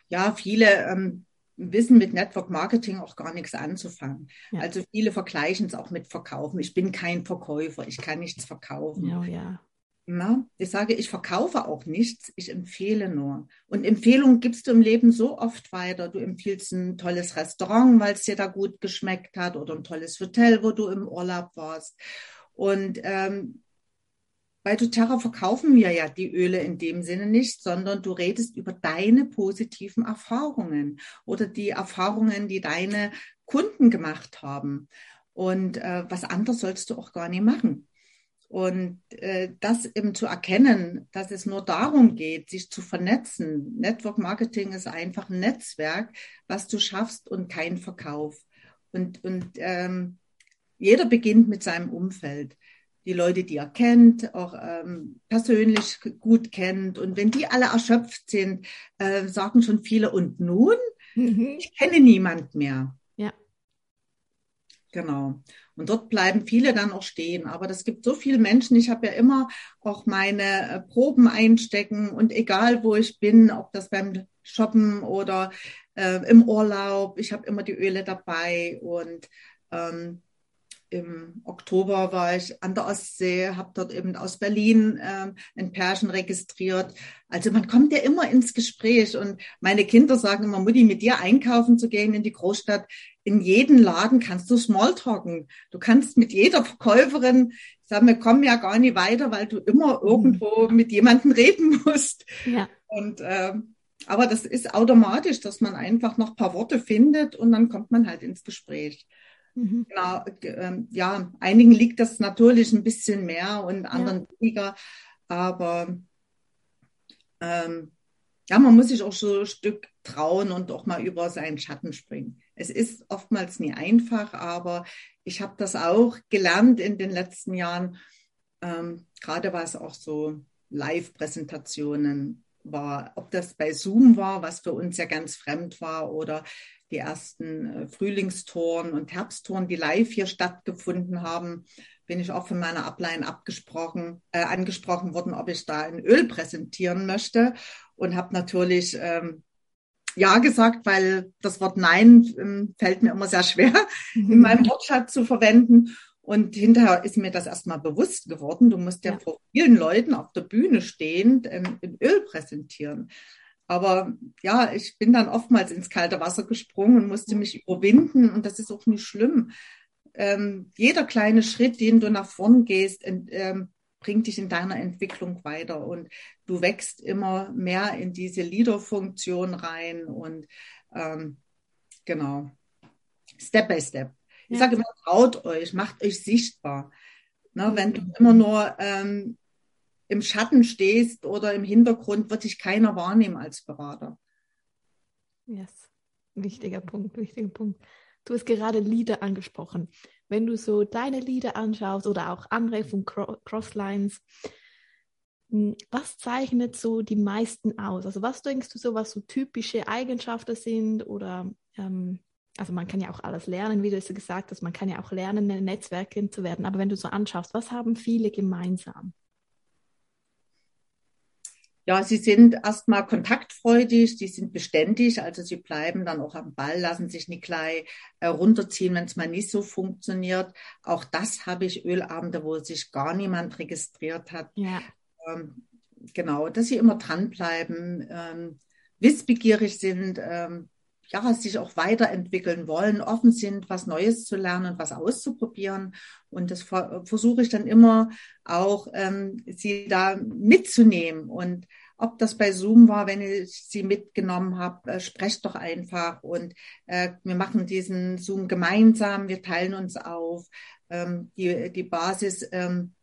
Ja, viele ähm, wissen mit Network Marketing auch gar nichts anzufangen. Ja. Also viele vergleichen es auch mit Verkaufen. Ich bin kein Verkäufer, ich kann nichts verkaufen. Ja, ja. Na, ich sage, ich verkaufe auch nichts, ich empfehle nur. Und Empfehlungen gibst du im Leben so oft weiter. Du empfiehlst ein tolles Restaurant, weil es dir da gut geschmeckt hat, oder ein tolles Hotel, wo du im Urlaub warst. Und ähm, bei doTERRA verkaufen wir ja die Öle in dem Sinne nicht, sondern du redest über deine positiven Erfahrungen oder die Erfahrungen, die deine Kunden gemacht haben. Und äh, was anderes sollst du auch gar nicht machen. Und äh, das eben zu erkennen, dass es nur darum geht, sich zu vernetzen. Network Marketing ist einfach ein Netzwerk, was du schaffst und kein Verkauf. Und, und ähm, jeder beginnt mit seinem Umfeld. Die Leute, die er kennt, auch ähm, persönlich gut kennt. Und wenn die alle erschöpft sind, äh, sagen schon viele, und nun? Mhm. Ich kenne niemand mehr. Ja. Genau. Und dort bleiben viele dann auch stehen. Aber das gibt so viele Menschen. Ich habe ja immer auch meine äh, Proben einstecken und egal wo ich bin, ob das beim Shoppen oder äh, im Urlaub, ich habe immer die Öle dabei und ähm, im Oktober war ich an der Ostsee, habe dort eben aus Berlin äh, ein Pärchen registriert. Also man kommt ja immer ins Gespräch und meine Kinder sagen immer, Mutti, mit dir einkaufen zu gehen in die Großstadt, in jeden Laden kannst du Smalltalken. Du kannst mit jeder Verkäuferin sagen, wir kommen ja gar nicht weiter, weil du immer irgendwo mit jemandem reden musst. Ja. Und äh, aber das ist automatisch, dass man einfach noch ein paar Worte findet und dann kommt man halt ins Gespräch. Mhm. Genau, äh, ja, einigen liegt das natürlich ein bisschen mehr und anderen ja. weniger, aber ähm, ja, man muss sich auch so ein Stück trauen und auch mal über seinen Schatten springen. Es ist oftmals nie einfach, aber ich habe das auch gelernt in den letzten Jahren, ähm, gerade was auch so Live-Präsentationen war, ob das bei Zoom war, was für uns ja ganz fremd war, oder die ersten äh, Frühlingstouren und Herbsttouren, die live hier stattgefunden haben, bin ich auch von meiner Ablein abgesprochen, äh, angesprochen worden, ob ich da ein Öl präsentieren möchte und habe natürlich ähm, ja gesagt, weil das Wort Nein ähm, fällt mir immer sehr schwer in meinem Wortschatz zu verwenden. Und hinterher ist mir das erstmal bewusst geworden. Du musst ja, ja. vor vielen Leuten auf der Bühne stehend ähm, in Öl präsentieren. Aber ja, ich bin dann oftmals ins kalte Wasser gesprungen und musste mich überwinden. Und das ist auch nicht schlimm. Ähm, jeder kleine Schritt, den du nach vorn gehst, ähm, bringt dich in deiner Entwicklung weiter. Und du wächst immer mehr in diese Leader-Funktion rein. Und ähm, genau, Step by Step. Ich ja. sage immer, traut euch, macht euch sichtbar. Ne, wenn du immer nur ähm, im Schatten stehst oder im Hintergrund, wird dich keiner wahrnehmen als Berater. Yes, wichtiger Punkt, wichtiger Punkt. Du hast gerade Lieder angesprochen. Wenn du so deine Lieder anschaust oder auch andere von Crosslines, hm, was zeichnet so die meisten aus? Also was denkst du so, was so typische Eigenschaften sind oder ähm, also man kann ja auch alles lernen, wie du es gesagt hast, man kann ja auch lernen, ein Netzwerkerin zu werden. Aber wenn du so anschaust, was haben viele gemeinsam? Ja, sie sind erstmal kontaktfreudig, die sind beständig, also sie bleiben dann auch am Ball, lassen sich nicht gleich äh, runterziehen, wenn es mal nicht so funktioniert. Auch das habe ich Ölabende, wo sich gar niemand registriert hat. Ja. Ähm, genau, dass sie immer dranbleiben, ähm, wissbegierig sind, ähm, ja, sich auch weiterentwickeln wollen, offen sind, was Neues zu lernen, was auszuprobieren. Und das versuche ich dann immer auch, ähm, sie da mitzunehmen. Und ob das bei Zoom war, wenn ich sie mitgenommen habe, äh, sprecht doch einfach. Und äh, wir machen diesen Zoom gemeinsam, wir teilen uns auf. Ähm, die, die Basis. Ähm,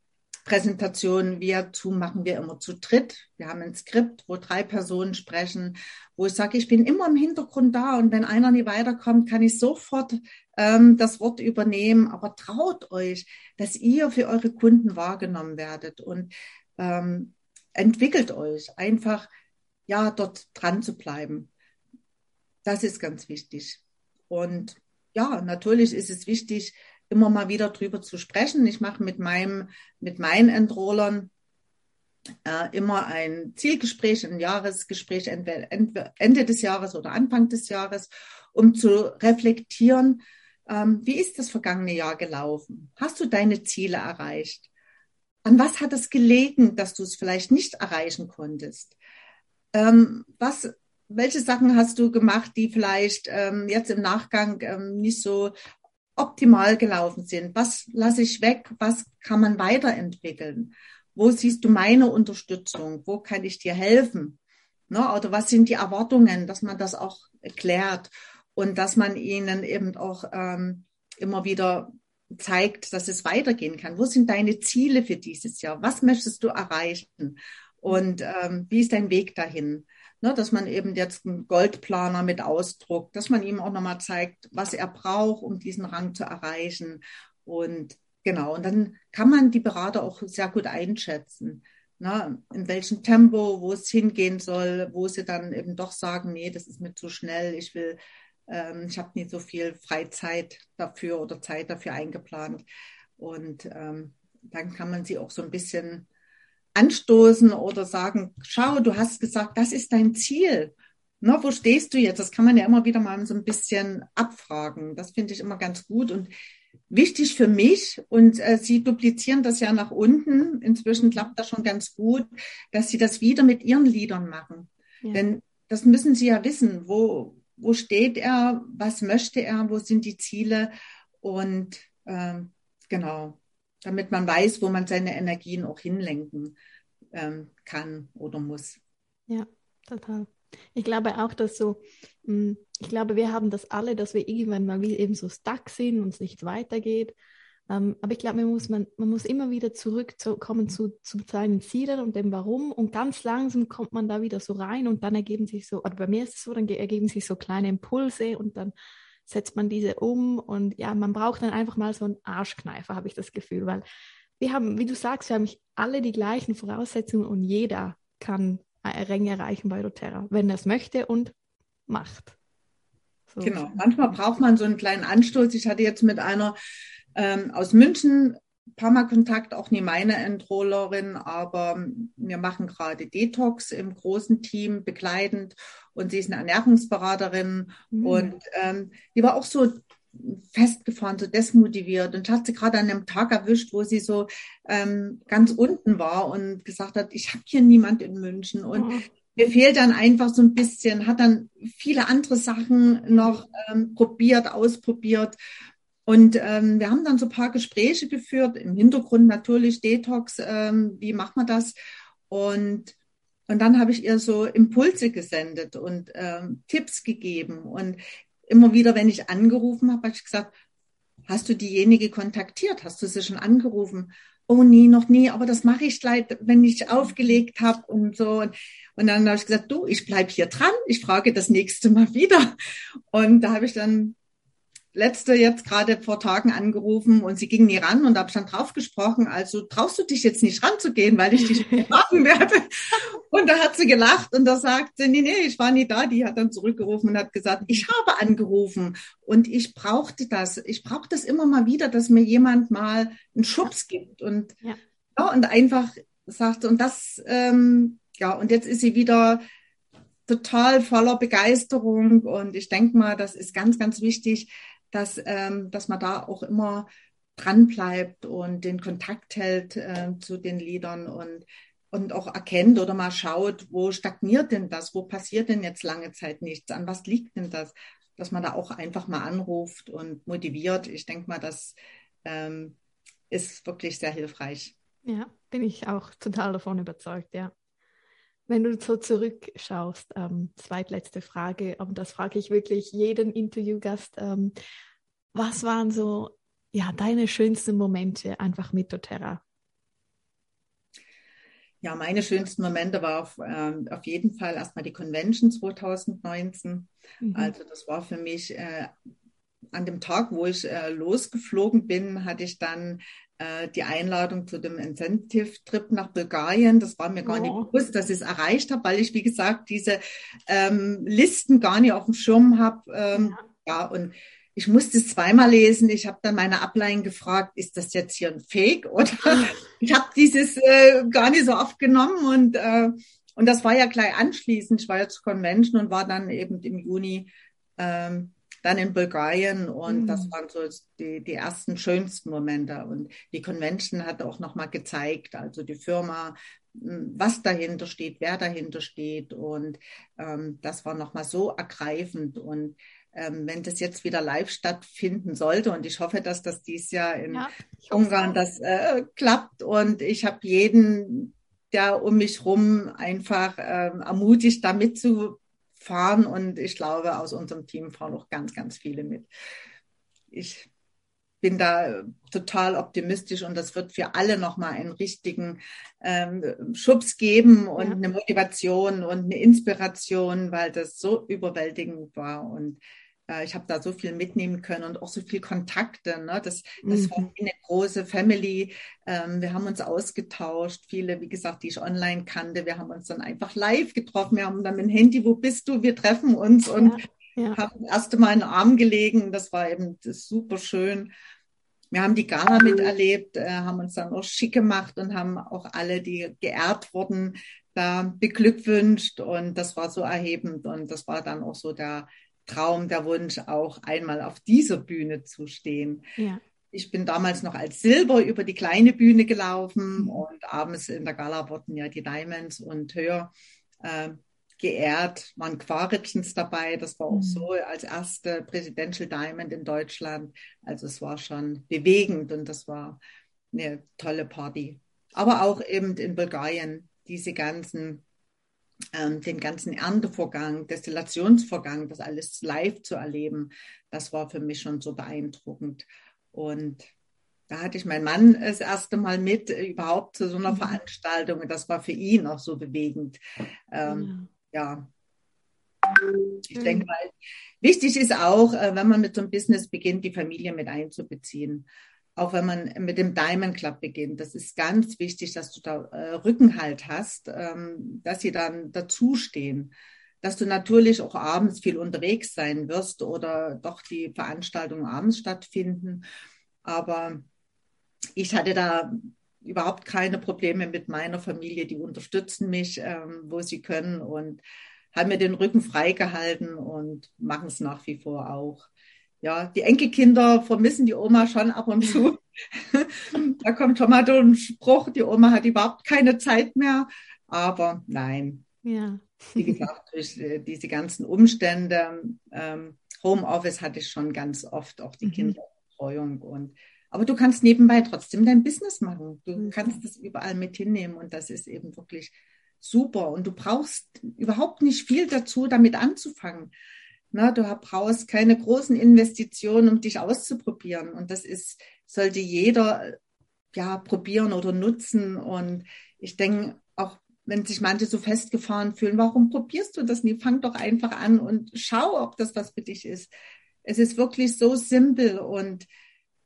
Präsentation via Zoom machen wir immer zu dritt. Wir haben ein Skript, wo drei Personen sprechen, wo ich sage, ich bin immer im Hintergrund da und wenn einer nicht weiterkommt, kann ich sofort ähm, das Wort übernehmen. Aber traut euch, dass ihr für eure Kunden wahrgenommen werdet und ähm, entwickelt euch einfach, ja, dort dran zu bleiben. Das ist ganz wichtig. Und ja, natürlich ist es wichtig, immer mal wieder drüber zu sprechen. Ich mache mit meinem, mit meinen Enrollern äh, immer ein Zielgespräch, ein Jahresgespräch, entweder Ende des Jahres oder Anfang des Jahres, um zu reflektieren, ähm, wie ist das vergangene Jahr gelaufen? Hast du deine Ziele erreicht? an was hat es gelegen, dass du es vielleicht nicht erreichen konntest? Ähm, was, welche Sachen hast du gemacht, die vielleicht ähm, jetzt im Nachgang ähm, nicht so optimal gelaufen sind? Was lasse ich weg? Was kann man weiterentwickeln? Wo siehst du meine Unterstützung? Wo kann ich dir helfen? Ne? Oder was sind die Erwartungen, dass man das auch erklärt und dass man ihnen eben auch ähm, immer wieder zeigt, dass es weitergehen kann. Wo sind deine Ziele für dieses Jahr? Was möchtest du erreichen? Und ähm, wie ist dein Weg dahin? Ne, dass man eben jetzt einen Goldplaner mit ausdruckt, dass man ihm auch nochmal zeigt, was er braucht, um diesen Rang zu erreichen. Und genau, und dann kann man die Berater auch sehr gut einschätzen. Ne, in welchem Tempo, wo es hingehen soll, wo sie dann eben doch sagen, nee, das ist mir zu schnell, ich will ähm, ich habe nicht so viel Freizeit dafür oder Zeit dafür eingeplant. Und ähm, dann kann man sie auch so ein bisschen anstoßen oder sagen, schau, du hast gesagt, das ist dein Ziel. Na, wo stehst du jetzt? Das kann man ja immer wieder mal so ein bisschen abfragen. Das finde ich immer ganz gut und wichtig für mich. Und äh, Sie duplizieren das ja nach unten. Inzwischen klappt das schon ganz gut, dass Sie das wieder mit Ihren Liedern machen. Ja. Denn das müssen Sie ja wissen, wo, wo steht er, was möchte er, wo sind die Ziele und ähm, genau, damit man weiß, wo man seine Energien auch hinlenken ähm, kann oder muss. Ja, total. Ich glaube auch, dass so, hm, ich glaube, wir haben das alle, dass wir irgendwann mal eben so stuck sind und es nicht weitergeht. Ähm, aber ich glaube, man muss, man, man muss immer wieder zurückkommen zu, zu seinen Zielen und dem Warum. Und ganz langsam kommt man da wieder so rein und dann ergeben sich so, oder bei mir ist es so, dann ergeben sich so kleine Impulse und dann setzt man diese um. Und ja, man braucht dann einfach mal so einen Arschkneifer, habe ich das Gefühl. Weil wir haben, wie du sagst, wir haben alle die gleichen Voraussetzungen und jeder kann Ränge erreichen bei doTERRA, wenn er es möchte und macht. So. Genau, manchmal braucht man so einen kleinen Anstoß. Ich hatte jetzt mit einer ähm, aus München paar Mal Kontakt, auch nie meine Entrollerin, aber wir machen gerade Detox im großen Team begleitend. Und sie ist eine Ernährungsberaterin. Mhm. und ähm, die war auch so festgefahren, so desmotiviert. Und hat sie gerade an einem Tag erwischt, wo sie so ähm, ganz unten war und gesagt hat, ich habe hier niemand in München. Und oh. mir fehlt dann einfach so ein bisschen, hat dann viele andere Sachen noch ähm, probiert, ausprobiert und ähm, wir haben dann so ein paar Gespräche geführt, im Hintergrund natürlich Detox, ähm, wie macht man das? Und, und dann habe ich ihr so Impulse gesendet und ähm, Tipps gegeben. Und immer wieder, wenn ich angerufen habe, habe ich gesagt, hast du diejenige kontaktiert? Hast du sie schon angerufen? Oh nee, noch nie, aber das mache ich gleich, wenn ich aufgelegt habe und so. Und, und dann habe ich gesagt, du, ich bleib hier dran, ich frage das nächste Mal wieder. Und da habe ich dann letzte jetzt gerade vor Tagen angerufen und sie ging nie ran und habe dann drauf gesprochen, also traust du dich jetzt nicht ranzugehen, weil ich dich fragen werde. Und da hat sie gelacht und da sagt sie, nee, nee, ich war nie da. Die hat dann zurückgerufen und hat gesagt, ich habe angerufen und ich brauchte das. Ich brauche das immer mal wieder, dass mir jemand mal einen Schubs gibt und, ja. ja und einfach sagt, und das, ähm, ja, und jetzt ist sie wieder total voller Begeisterung und ich denke mal, das ist ganz, ganz wichtig, dass, ähm, dass man da auch immer dran bleibt und den Kontakt hält äh, zu den Liedern und, und auch erkennt oder mal schaut, wo stagniert denn das, wo passiert denn jetzt lange Zeit nichts, an was liegt denn das, dass man da auch einfach mal anruft und motiviert. Ich denke mal, das ähm, ist wirklich sehr hilfreich. Ja, bin ich auch total davon überzeugt, ja. Wenn du so zurückschaust, ähm, zweitletzte Frage, aber das frage ich wirklich jeden Interviewgast. Ähm, was waren so ja, deine schönsten Momente einfach mit doTERRA? Ja, meine schönsten Momente war auf, äh, auf jeden Fall erstmal die Convention 2019. Mhm. Also das war für mich äh, an dem Tag, wo ich äh, losgeflogen bin, hatte ich dann äh, die Einladung zu dem Incentive-Trip nach Bulgarien. Das war mir gar oh. nicht bewusst, dass ich es erreicht habe, weil ich, wie gesagt, diese ähm, Listen gar nicht auf dem Schirm habe. Ähm, ja. ja, und ich musste es zweimal lesen. Ich habe dann meine Ableihen gefragt, ist das jetzt hier ein Fake? Oder ich habe dieses äh, gar nicht so oft genommen und äh, und das war ja gleich anschließend. Ich war ja zur Convention und war dann eben im Juni ähm, dann in Bulgarien und mhm. das waren so die, die ersten schönsten Momente. Und die Convention hat auch nochmal gezeigt, also die Firma, hm, was dahinter steht, wer dahinter steht. Und ähm, das war nochmal so ergreifend. Und ähm, wenn das jetzt wieder live stattfinden sollte, und ich hoffe, dass das dieses Jahr in ja, Ungarn das äh, klappt. Und ich habe jeden, der um mich rum einfach ähm, ermutigt, da mitzufahren. Und ich glaube, aus unserem Team fahren auch ganz, ganz viele mit. Ich bin da total optimistisch und das wird für alle nochmal einen richtigen ähm, Schubs geben und ja. eine Motivation und eine Inspiration, weil das so überwältigend war und äh, ich habe da so viel mitnehmen können und auch so viel Kontakte. Ne? Das, das mhm. war eine große Family. Ähm, wir haben uns ausgetauscht, viele, wie gesagt, die ich online kannte. Wir haben uns dann einfach live getroffen. Wir haben dann mit dem Handy, wo bist du? Wir treffen uns und ja ja. haben das erste Mal in den Arm gelegen. Das war eben das super schön. Wir haben die Gala miterlebt, äh, haben uns dann auch schick gemacht und haben auch alle, die geehrt wurden, da beglückwünscht. Und das war so erhebend. Und das war dann auch so der Traum, der Wunsch, auch einmal auf dieser Bühne zu stehen. Ja. Ich bin damals noch als Silber über die kleine Bühne gelaufen mhm. und abends in der Gala wurden ja die Diamonds und höher äh, geehrt, waren Quaritschens dabei. Das war auch mhm. so als erste Presidential Diamond in Deutschland. Also es war schon bewegend und das war eine tolle Party. Aber auch eben in Bulgarien diese ganzen, den ganzen Erntevorgang, Destillationsvorgang, das alles live zu erleben, das war für mich schon so beeindruckend. Und da hatte ich meinen Mann das erste Mal mit, überhaupt zu so einer mhm. Veranstaltung. Und das war für ihn auch so bewegend. Ähm, ja, ich denke mal, wichtig ist auch, äh, wenn man mit so einem Business beginnt, die Familie mit einzubeziehen. Auch wenn man mit dem Diamond Club beginnt. Das ist ganz wichtig, dass du da äh, Rückenhalt hast, ähm, dass sie dann dazustehen. Dass du natürlich auch abends viel unterwegs sein wirst oder doch die Veranstaltungen abends stattfinden. Aber ich hatte da überhaupt keine Probleme mit meiner Familie. Die unterstützen mich, ähm, wo sie können und haben mir den Rücken freigehalten und machen es nach wie vor auch. Ja, die Enkelkinder vermissen die Oma schon ab und zu. da kommt schon mal so ein Spruch, die Oma hat überhaupt keine Zeit mehr. Aber nein. Ja. Wie gesagt, durch äh, diese ganzen Umstände, ähm, Homeoffice hatte ich schon ganz oft, auch die mhm. Kinderbetreuung und aber du kannst nebenbei trotzdem dein Business machen. Du mhm. kannst das überall mit hinnehmen und das ist eben wirklich super. Und du brauchst überhaupt nicht viel dazu, damit anzufangen. Na, du brauchst keine großen Investitionen, um dich auszuprobieren. Und das ist, sollte jeder ja probieren oder nutzen. Und ich denke, auch wenn sich manche so festgefahren fühlen, warum probierst du das nie? Fang doch einfach an und schau, ob das was für dich ist. Es ist wirklich so simpel und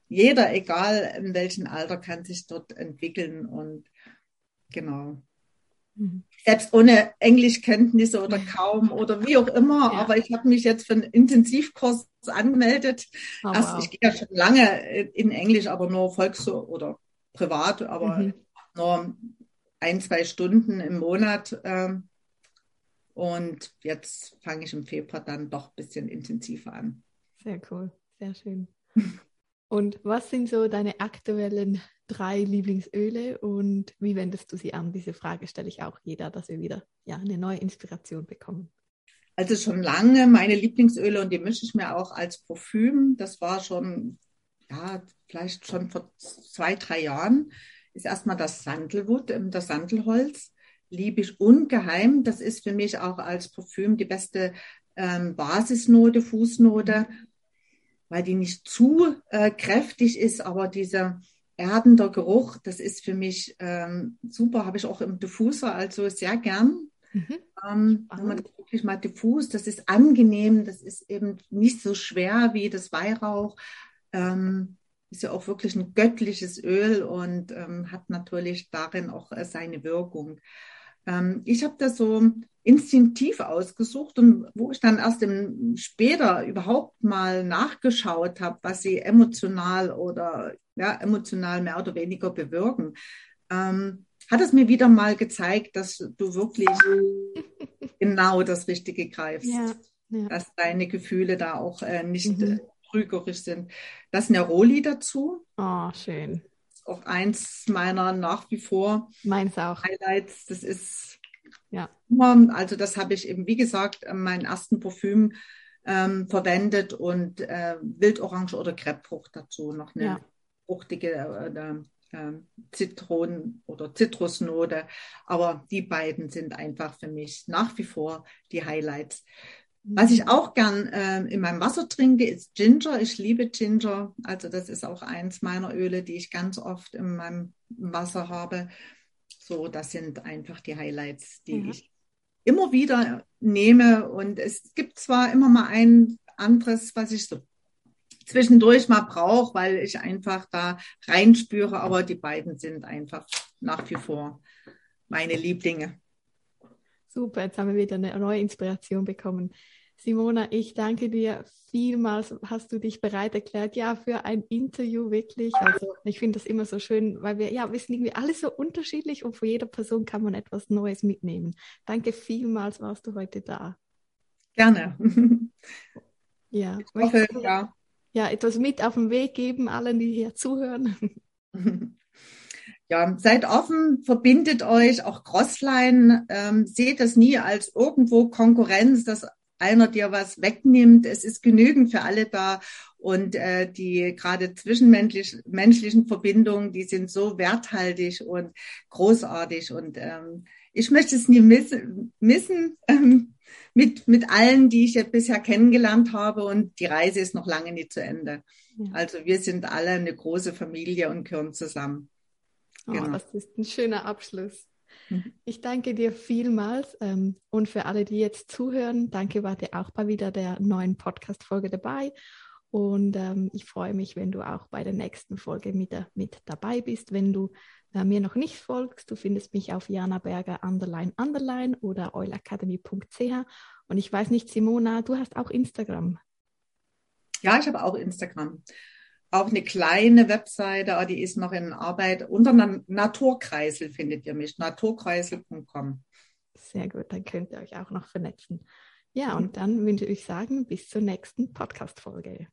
jeder, egal in welchem Alter, kann sich dort entwickeln und genau. Mhm. Selbst ohne Englischkenntnisse oder kaum oder wie auch immer, ja. aber ich habe mich jetzt für einen Intensivkurs angemeldet. Oh, Erst, wow. Ich gehe ja schon lange in Englisch, aber nur Volks- oder privat, aber mhm. nur ein, zwei Stunden im Monat. Ähm, und jetzt fange ich im Februar dann doch ein bisschen intensiver an. Sehr cool, sehr schön. Und was sind so deine aktuellen drei Lieblingsöle und wie wendest du sie an? Diese Frage stelle ich auch jeder, dass wir wieder ja, eine neue Inspiration bekommen. Also schon lange meine Lieblingsöle und die mische ich mir auch als Parfüm. Das war schon, ja, vielleicht schon vor zwei, drei Jahren. Ist erstmal das Sandelwood, das Sandelholz. Liebe ich ungeheim. Das ist für mich auch als Parfüm die beste ähm, Basisnote, Fußnote weil die nicht zu äh, kräftig ist, aber dieser erdender Geruch, das ist für mich ähm, super, habe ich auch im Diffuser, also sehr gern. Mhm. Ähm, wenn man wirklich mal diffus, das ist angenehm, das ist eben nicht so schwer wie das Weihrauch. Ähm, ist ja auch wirklich ein göttliches Öl und ähm, hat natürlich darin auch äh, seine Wirkung. Ähm, ich habe das so instinktiv ausgesucht und wo ich dann erst im, später überhaupt mal nachgeschaut habe, was sie emotional oder ja, emotional mehr oder weniger bewirken, ähm, hat es mir wieder mal gezeigt, dass du wirklich genau das Richtige greifst. Ja, ja. dass deine Gefühle da auch äh, nicht mhm. trügerisch sind. Das Neroli dazu. Oh, schön. Auch eins meiner nach wie vor Meins auch. Highlights. Das ist ja. Also das habe ich eben, wie gesagt, meinen ersten Parfüm ähm, verwendet und äh, Wildorange oder Kreppfrucht dazu, noch eine ja. fruchtige äh, äh, Zitronen- oder Zitrusnote. Aber die beiden sind einfach für mich nach wie vor die Highlights. Was ich auch gern äh, in meinem Wasser trinke, ist Ginger. Ich liebe Ginger. Also das ist auch eins meiner Öle, die ich ganz oft in meinem Wasser habe. So, das sind einfach die Highlights, die ja. ich immer wieder nehme. Und es gibt zwar immer mal ein anderes, was ich so zwischendurch mal brauche, weil ich einfach da reinspüre, aber die beiden sind einfach nach wie vor meine Lieblinge. Super, jetzt haben wir wieder eine neue Inspiration bekommen. Simona, ich danke dir vielmals. Hast du dich bereit erklärt, ja, für ein Interview wirklich? Also ich finde das immer so schön, weil wir, ja, wir sind irgendwie alle so unterschiedlich und von jeder Person kann man etwas Neues mitnehmen. Danke vielmals, warst du heute da. Gerne. Ja, ich hoffe, du, ja. ja, etwas mit auf den Weg geben, allen, die hier zuhören. Ja, seid offen, verbindet euch, auch Crossline, ähm, seht das nie als irgendwo Konkurrenz, dass einer dir was wegnimmt. Es ist genügend für alle da. Und äh, die gerade zwischenmenschlichen menschlichen Verbindungen, die sind so werthaltig und großartig. Und ähm, ich möchte es nie missen, missen ähm, mit, mit allen, die ich jetzt bisher kennengelernt habe. Und die Reise ist noch lange nicht zu Ende. Ja. Also wir sind alle eine große Familie und gehören zusammen. Oh, genau. Das ist ein schöner Abschluss. Mhm. Ich danke dir vielmals ähm, und für alle, die jetzt zuhören, danke, wart ihr auch bei wieder der neuen Podcast-Folge dabei. Und ähm, ich freue mich, wenn du auch bei der nächsten Folge mit, mit dabei bist. Wenn du äh, mir noch nicht folgst, du findest mich auf Jana Berger underline underline oder eulacademy.ch. Und ich weiß nicht, Simona, du hast auch Instagram. Ja, ich habe auch Instagram auch eine kleine Webseite, die ist noch in Arbeit. Unter Naturkreisel findet ihr mich, naturkreisel.com. Sehr gut, dann könnt ihr euch auch noch vernetzen. Ja, und dann wünsche ich sagen, bis zur nächsten Podcast-Folge.